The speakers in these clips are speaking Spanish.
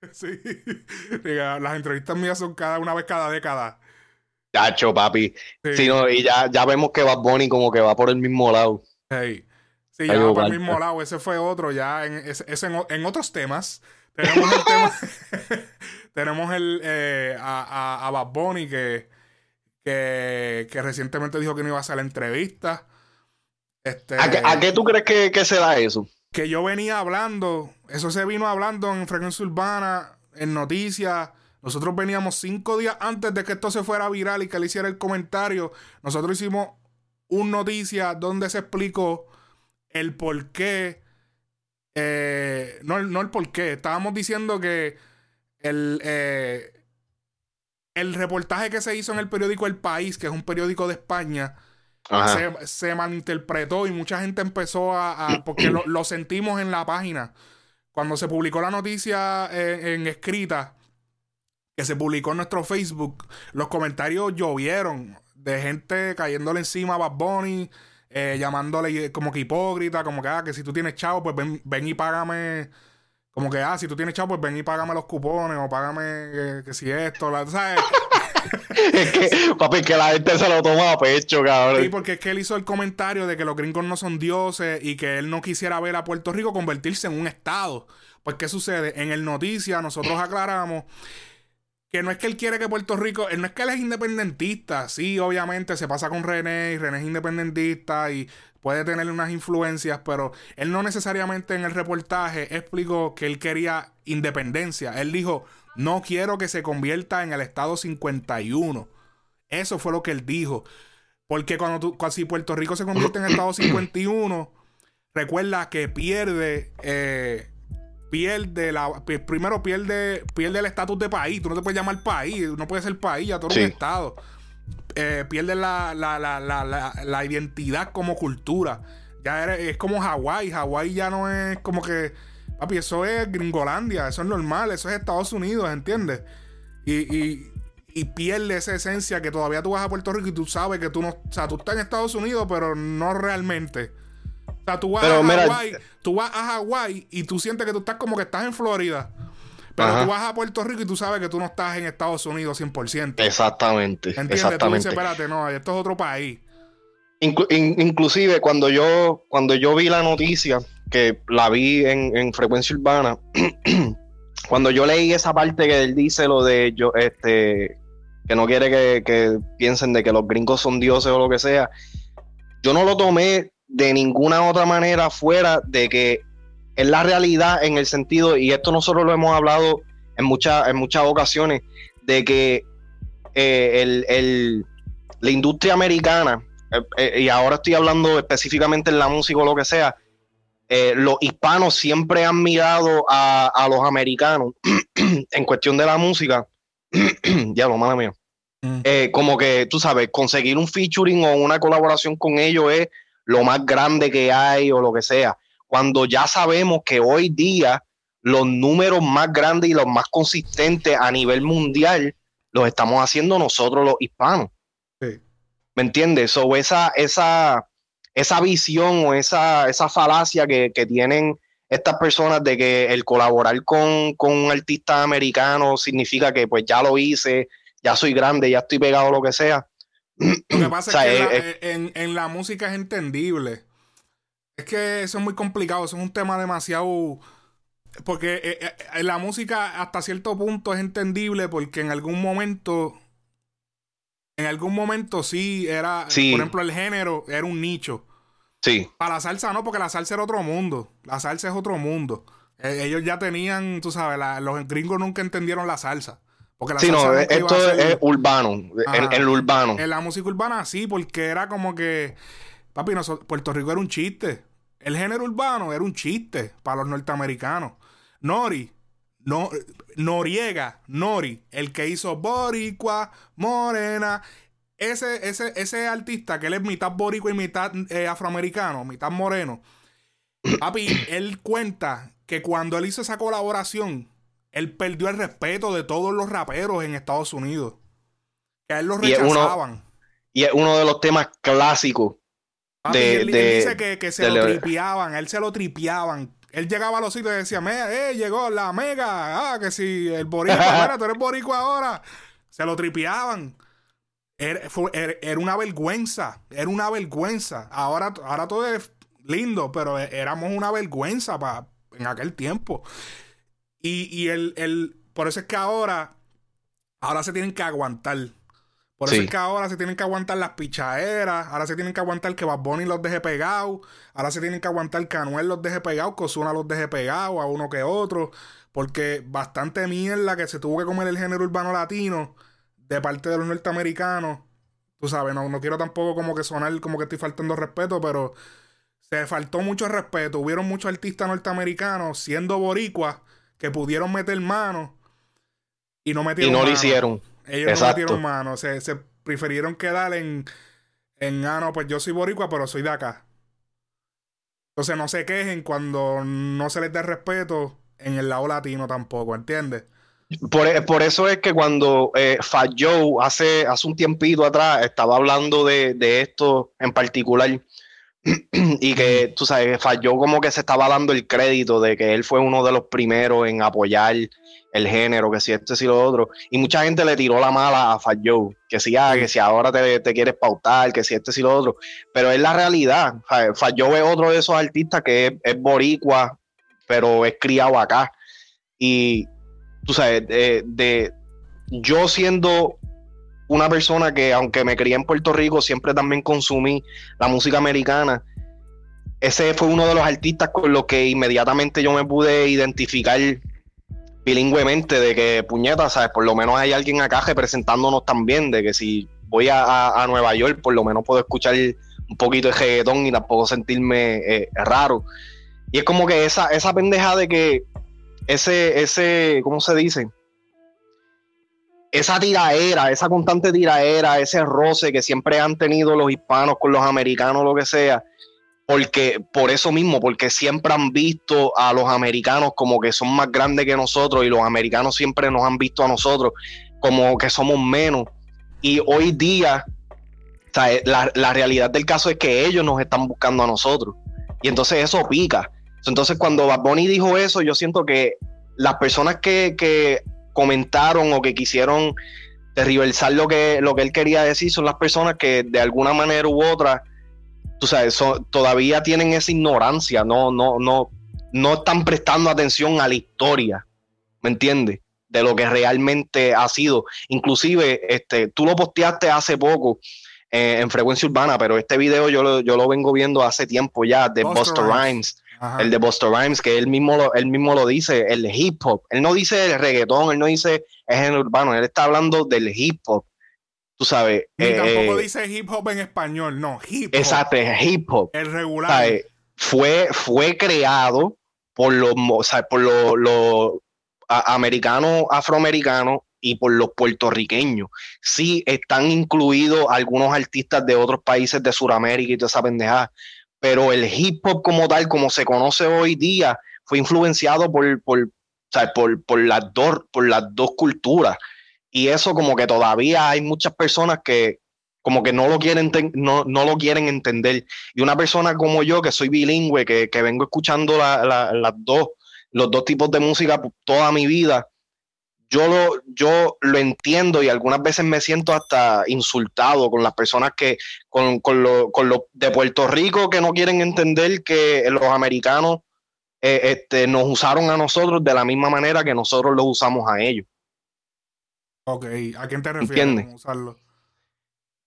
Sí. Las entrevistas mías son cada una vez cada década. Chacho, papi. Sí. y ya, ya vemos que Bad Bunny como que va por el mismo lado. Sí, ya va por el mismo lado. Ese fue otro. Ya en, en, otros temas. Tenemos el tema. tenemos el, eh, a, a, Bad Bunny que, que, recientemente dijo que no iba a hacer la entrevista. Este, ¿A, qué, tú crees que, que se da eso? Que yo venía hablando, eso se vino hablando en Frecuencia Urbana, en noticias. Nosotros veníamos cinco días antes de que esto se fuera viral y que él hiciera el comentario. Nosotros hicimos un noticia donde se explicó el por qué. Eh, no, no, el por qué. Estábamos diciendo que el, eh, el reportaje que se hizo en el periódico El País, que es un periódico de España, se, malinterpretó y mucha gente empezó a. porque lo, sentimos en la página. Cuando se publicó la noticia en, escrita, que se publicó en nuestro Facebook, los comentarios llovieron de gente cayéndole encima a Bad Bunny, eh, llamándole como que hipócrita, como que, ah, que si tú tienes chavo, pues ven, ven y págame. Como que, ah, si tú tienes chavo, pues ven y págame los cupones o págame eh, que si esto, ¿sabes? Es que, papi, que la gente se lo toma a pecho, cabrón. Sí, porque es que él hizo el comentario de que los gringos no son dioses y que él no quisiera ver a Puerto Rico convertirse en un estado. Pues, ¿qué sucede? En el noticia nosotros aclaramos que no es que él quiere que Puerto Rico, él no es que él es independentista, sí, obviamente se pasa con René y René es independentista y puede tener unas influencias, pero él no necesariamente en el reportaje explicó que él quería independencia. Él dijo, no quiero que se convierta en el estado 51. Eso fue lo que él dijo. Porque cuando tú, si Puerto Rico se convierte en el estado 51, recuerda que pierde, eh, pierde la, primero pierde, pierde el estatus de país. Tú no te puedes llamar país, no puedes ser país, ya todo un estado. Eh, pierde la, la, la, la, identidad como cultura. Ya es como Hawái. Hawái ya no es como que Papi, eso es Gringolandia, eso es normal, eso es Estados Unidos, ¿entiendes? Y, pierde esa esencia que todavía tú vas a Puerto Rico y tú sabes que tú no. O sea, tú estás en Estados Unidos, pero no realmente. O sea, tú vas a Hawái, tú vas a Hawái y tú sientes que tú estás como que estás en Florida. Pero tú vas a Puerto Rico y tú sabes que tú no estás en Estados Unidos 100%. Exactamente. ¿Entiendes? Exactamente. Tú dices, espérate, no, esto es otro país. inclusive cuando yo, cuando yo vi la noticia, que la vi en, frecuencia urbana, cuando yo leí esa parte que él dice lo de yo, este, que no quiere que, piensen de que los gringos son dioses o lo que sea, yo no lo tomé de ninguna otra manera fuera de que es la realidad en el sentido, y esto nosotros lo hemos hablado en, muchas en muchas ocasiones, de que eh, la industria americana, eh, eh, y ahora estoy hablando específicamente en la música o lo que sea, eh, los hispanos siempre han mirado a, los americanos en cuestión de la música. ya lo mala mía. Mm. Eh, como que, tú sabes, conseguir un featuring o una colaboración con ellos es lo más grande que hay o lo que sea. Cuando ya sabemos que hoy día los números más grandes y los más consistentes a nivel mundial los estamos haciendo nosotros los hispanos. ¿Me entiendes? O esa, esa, esa visión o esa, esa falacia que, tienen estas personas de que el colaborar con, un artista americano significa que pues ya lo hice, ya soy grande, ya estoy pegado, lo que sea. Lo que pasa es que en, la música es entendible. Es que eso es muy complicado, eso es un tema demasiado... Porque eh, eh, en la música hasta cierto punto es entendible porque en algún momento... En algún momento sí era... Por ejemplo, el género era un nicho. Sí. Para la salsa no, porque la salsa era otro mundo. La salsa es otro mundo. Eh, ellos ya tenían, tú sabes, los gringos nunca entendieron la salsa. Porque la sí, no, esto es urbano, en, el urbano. En la música urbana sí, porque era como que, papi, Puerto Rico era un chiste. El género urbano era un chiste para los norteamericanos. Nori, no, Noriega, Nori, el que hizo Boricua, Morena, ese, ese, ese artista que él es mitad boricua y mitad eh, afroamericano, mitad moreno, papi, él cuenta que cuando él hizo esa colaboración, él perdió el respeto de todos los raperos en Estados Unidos. Que a él lo rechazaban. Y es uno, de los temas clásicos. de, él, dice que, se lo tripiaban, él se lo tripiaban. él llegaba a los sitios y decía, eh, llegó la mega, ah, que si el boricua, mira, tú eres boricua ahora. Se lo tripeaban. Era, era, una vergüenza, era una vergüenza. Ahora, ahora todo es lindo, pero e, éramos una vergüenza para en aquel tiempo. Y, y el, el, por eso es que ahora, ahora se tienen que aguantar. Por eso es que ahora se tienen que aguantar las pichaderas, ahora se tienen que aguantar que Bad Bunny los deje pegados, ahora se tienen que aguantar que Anuel los deje pegados, que Ozuna los deje pegados a uno que otro, porque bastante mierda que se tuvo que comer el género urbano latino de parte de los norteamericanos. Tú sabes, no, no quiero tampoco como que sonar como que estoy faltando respeto, pero se faltó mucho respeto. Hubieron muchos artistas norteamericanos siendo boricuas que pudieron meter mano y no metieron Y no lo hicieron. Ellos no metieron mano, se, se prefirieron quedar en, en, ah, no, pues yo soy boricua, pero soy de acá. Entonces no se quejen cuando no se les dé respeto en el lado latino tampoco, ¿entiendes? Por, por, eso es que cuando eh, falló hace, hace un tiempito atrás, estaba hablando de, esto en particular y que, tú sabes, falló como que se estaba dando el crédito de que él fue uno de los primeros en apoyar el género, que si este, si lo otro. Y mucha gente le tiró la mala a Falló, que si, ah, que si ahora te, quieres pautar, que si este, si lo otro. Pero es la realidad. Falló es otro de esos artistas que es, boricua, pero es criado acá. Y, tú sabes, de yo siendo una persona que, aunque me crié en Puerto Rico, siempre también consumí la música americana. Ese fue uno de los artistas con los que inmediatamente yo me pude identificar bilingüemente de que, puñeta, ¿sabes? Por lo menos hay alguien acá representándonos también, de que si voy a, Nueva York, por lo menos puedo escuchar un poquito de reggaetón y tampoco sentirme eh, raro. Y es como que esa, esa pendeja de que ese, ese, ¿cómo se dice? esa tiraera, esa constante tiraera, ese roce que siempre han tenido los hispanos con los americanos, lo que sea, porque por eso mismo, porque siempre han visto a los americanos como que son más grandes que nosotros y los americanos siempre nos han visto a nosotros como que somos menos. Y hoy día, la, la realidad del caso es que ellos nos están buscando a nosotros. Y entonces eso pica. Entonces cuando Bad Bunny dijo eso, yo siento que las personas que, que comentaron o que quisieron tergiversar lo que, lo que él quería decir son las personas que de alguna manera u otra, tú sabes, todavía tienen esa ignorancia, no, no, no, no están prestando atención a la historia, ¿me entiendes? De lo que realmente ha sido. Inclusive, este, tú lo posteaste hace poco eh, en Frecuencia Urbana, pero este video yo lo, yo lo vengo viendo hace tiempo ya de Buster Rhymes el de Buster Rhymes, que él mismo, lo, él mismo lo dice, el hip hop. Él no dice el reggaetón, él no dice el género urbano, él está hablando del hip hop. Tú sabes. Y tampoco eh, dice hip hop en español, no, hip hop. Exacto, hip hop. El regular. Fue, fue creado por los, por los, americanos, afroamericanos y por los puertorriqueños. Sí, están incluidos algunos artistas de otros países de Sudamérica y toda esa pendejada, pero el hip hop como tal, como se conoce hoy día, fue influenciado por, por, por, las, dos, por las dos culturas. Y eso como que todavía hay muchas personas que como que no lo quieren, no, no lo quieren entender. Y una persona como yo, que soy bilingüe, que, vengo escuchando las dos, los dos tipos de música toda mi vida, yo lo, yo lo entiendo y algunas veces me siento hasta insultado con las personas que, con, con los de Puerto Rico que no quieren entender que los americanos eh, este, nos usaron a nosotros de la misma manera que nosotros los usamos a ellos. Ok, ¿a quién te refieres con usarlo?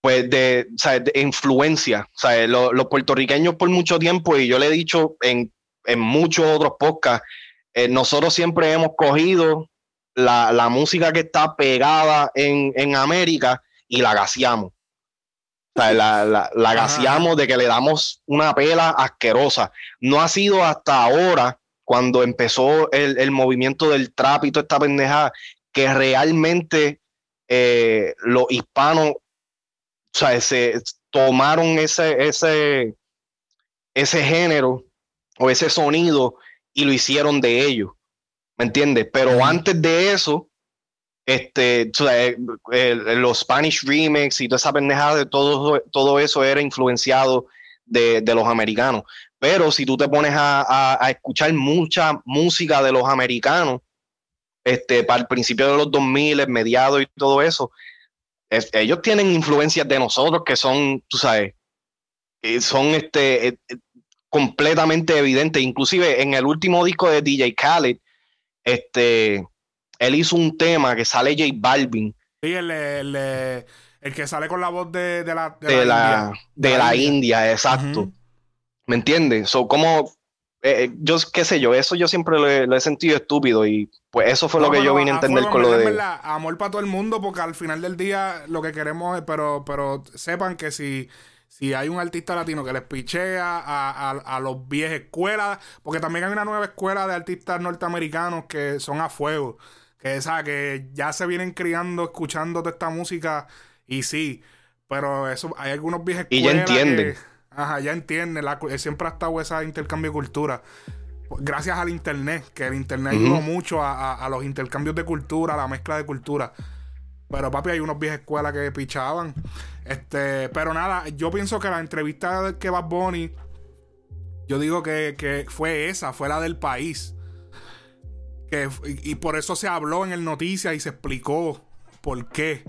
Pues de, influencia. los puertorriqueños por mucho tiempo, y yo le he dicho en, muchos otros podcasts, eh, nosotros siempre hemos cogido la, música que está pegada en, América y la gaseamos. la, la, gaseamos de que le damos una pela asquerosa. No ha sido hasta ahora, cuando empezó el, movimiento del trap y toda esta pendejada, que realmente eh, los hispanos se tomaron ese, ese, ese género o ese sonido y lo hicieron de ellos. ¿Me entiendes? Pero antes de eso, este, los Spanish remix y toda esa pendejada de todo, todo eso era influenciado de, los americanos. Pero si tú te pones a, escuchar mucha música de los americanos, este, para el principio de los 2000, el mediado y todo eso, ellos tienen influencias de nosotros que son, tú sabes, son este, eh, completamente evidentes. Inclusive en el último disco de DJ Khaled, este, él hizo un tema que sale J Balvin. Sí, el, el, que sale con la voz de, la, de, la, India. De, la, India, exacto. ¿Me entiendes? So, como, eh, eh, yo qué sé yo, eso yo siempre lo he, sentido estúpido y pues eso fue lo que yo vine a entender con lo de... amor para todo el mundo porque al final del día lo que queremos es, pero, pero sepan que si si hay un artista latino que les pichea a, los viejas escuelas, porque también hay una nueva escuela de artistas norteamericanos que son a fuego, que, esa, que ya se vienen criando escuchando toda esta música y sí, pero eso hay algunos viejas escuelas. Y ya entienden. ajá, ya entienden, siempre ha estado ese intercambio de cultura. Gracias al internet, que el internet ayudó mucho a, a los intercambios de cultura, a la mezcla de cultura. Pero papi, hay unos viejas escuelas que pichaban. Este, pero nada, yo pienso que la entrevista que Bad Bunny, yo digo que, fue esa, fue la del país. Que, y, por eso se habló en el noticia y se explicó por qué.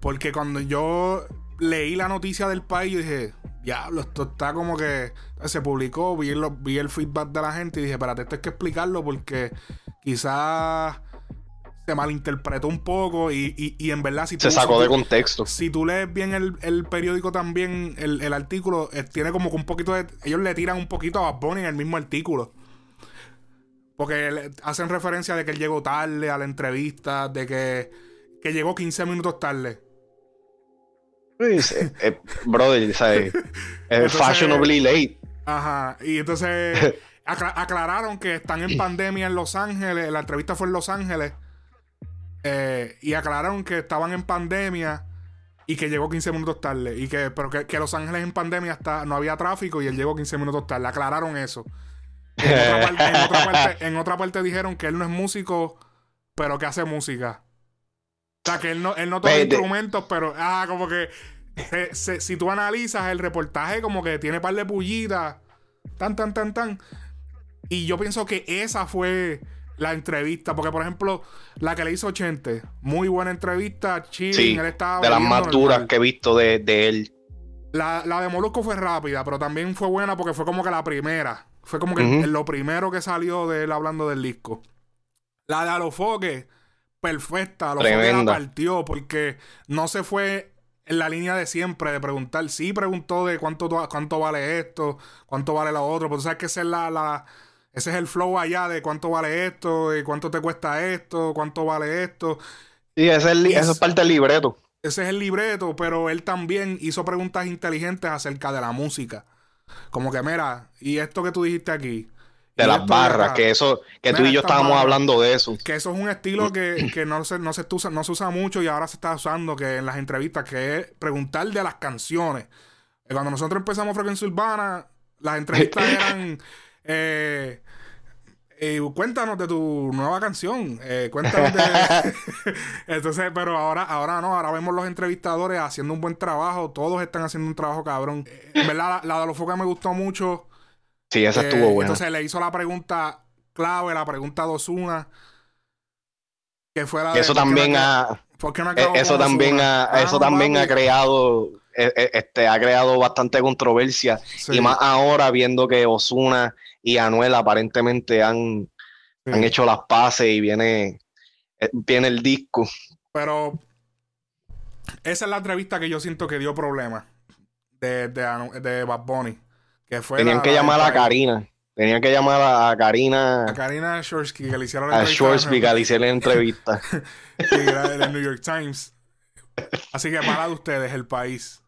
Porque cuando yo leí la noticia del país, yo dije, diablo, esto está como que se publicó, vi, vi el feedback de la gente y dije, espérate, esto hay que explicarlo porque quizás se malinterpretó un poco y, en verdad si tú, se sacó de contexto. si tú lees bien el, periódico también el, artículo eh, tiene como que un poquito de ellos le tiran un poquito a Bad en el mismo artículo. Porque hacen referencia de que él llegó tarde a la entrevista de que, que llegó 15 minutos tarde. Pues, eh, eh, brother ¿sabes? fashionably late ajá y entonces aclararon que están en pandemia en Los Ángeles la entrevista fue en Los Ángeles eh, y aclararon que estaban en pandemia y que llegó 15 minutos tarde. Y que, pero que, Los Ángeles en pandemia está, no había tráfico y él llegó 15 minutos tarde. Aclararon eso. En otra, parte, dijeron que él no es músico, pero que hace música. O sea, que él no, él no toca instrumentos, pero ah, como que si tú analizas el reportaje, como que tiene par de pullitas, tan, tan, tan, tan. Y yo pienso que esa fue la entrevista. Porque, por ejemplo, la que le hizo 80, muy buena entrevista. Chilling, él estaba. De las más duras que he visto de, él. La, de Molusco fue rápida, pero también fue buena porque fue como que la primera. Fue como que lo primero que salió de él hablando del disco. La de Alofoque, perfecta. Alofoque la partió porque no se fue en la línea de siempre de preguntar. Sí preguntó de cuánto, cuánto vale esto, cuánto vale lo otro. Pero tú sabes que esa es la ese es el flow allá de cuánto vale esto, y cuánto te cuesta esto, cuánto vale esto. Sí, ese es eso es parte del libreto. Ese es el libreto, pero él también hizo preguntas inteligentes acerca de la música. Como que, mira, y esto que tú dijiste aquí. De las barras, que eso, que tú y yo estábamos hablando de eso. Que eso es un estilo que, no, se, no, se usa, no se usa mucho y ahora se está usando que en las entrevistas, que es preguntar de las canciones. Cuando nosotros empezamos Frecuencia Urbana, las entrevistas eran eh, eh, cuéntanos de tu nueva canción. Eh, cuéntanos de. Entonces, pero ahora, ahora no, ahora vemos los entrevistadores haciendo un buen trabajo. Todos están haciendo un trabajo cabrón. En verdad, la, de los focos me gustó mucho. Sí, esa estuvo buena. Entonces le hizo la pregunta clave, la pregunta dosuna. Que fue la de, eso también ha. eso también ha, eso también ha creado este ha creado bastante controversia y más ahora viendo que Osuna y Anuel aparentemente han, han hecho las paces y viene, eh, viene el disco. Pero esa es la entrevista que yo siento que dio problemas de, de, de Bad Bunny. Que fue Tenían que llamar a Karina. Tenían que llamar a Karina. A Karina Shorsky, que le hicieron la entrevista. A Shorsky, que le hicieron la entrevista. del New York Times. Así que para de ustedes, el país.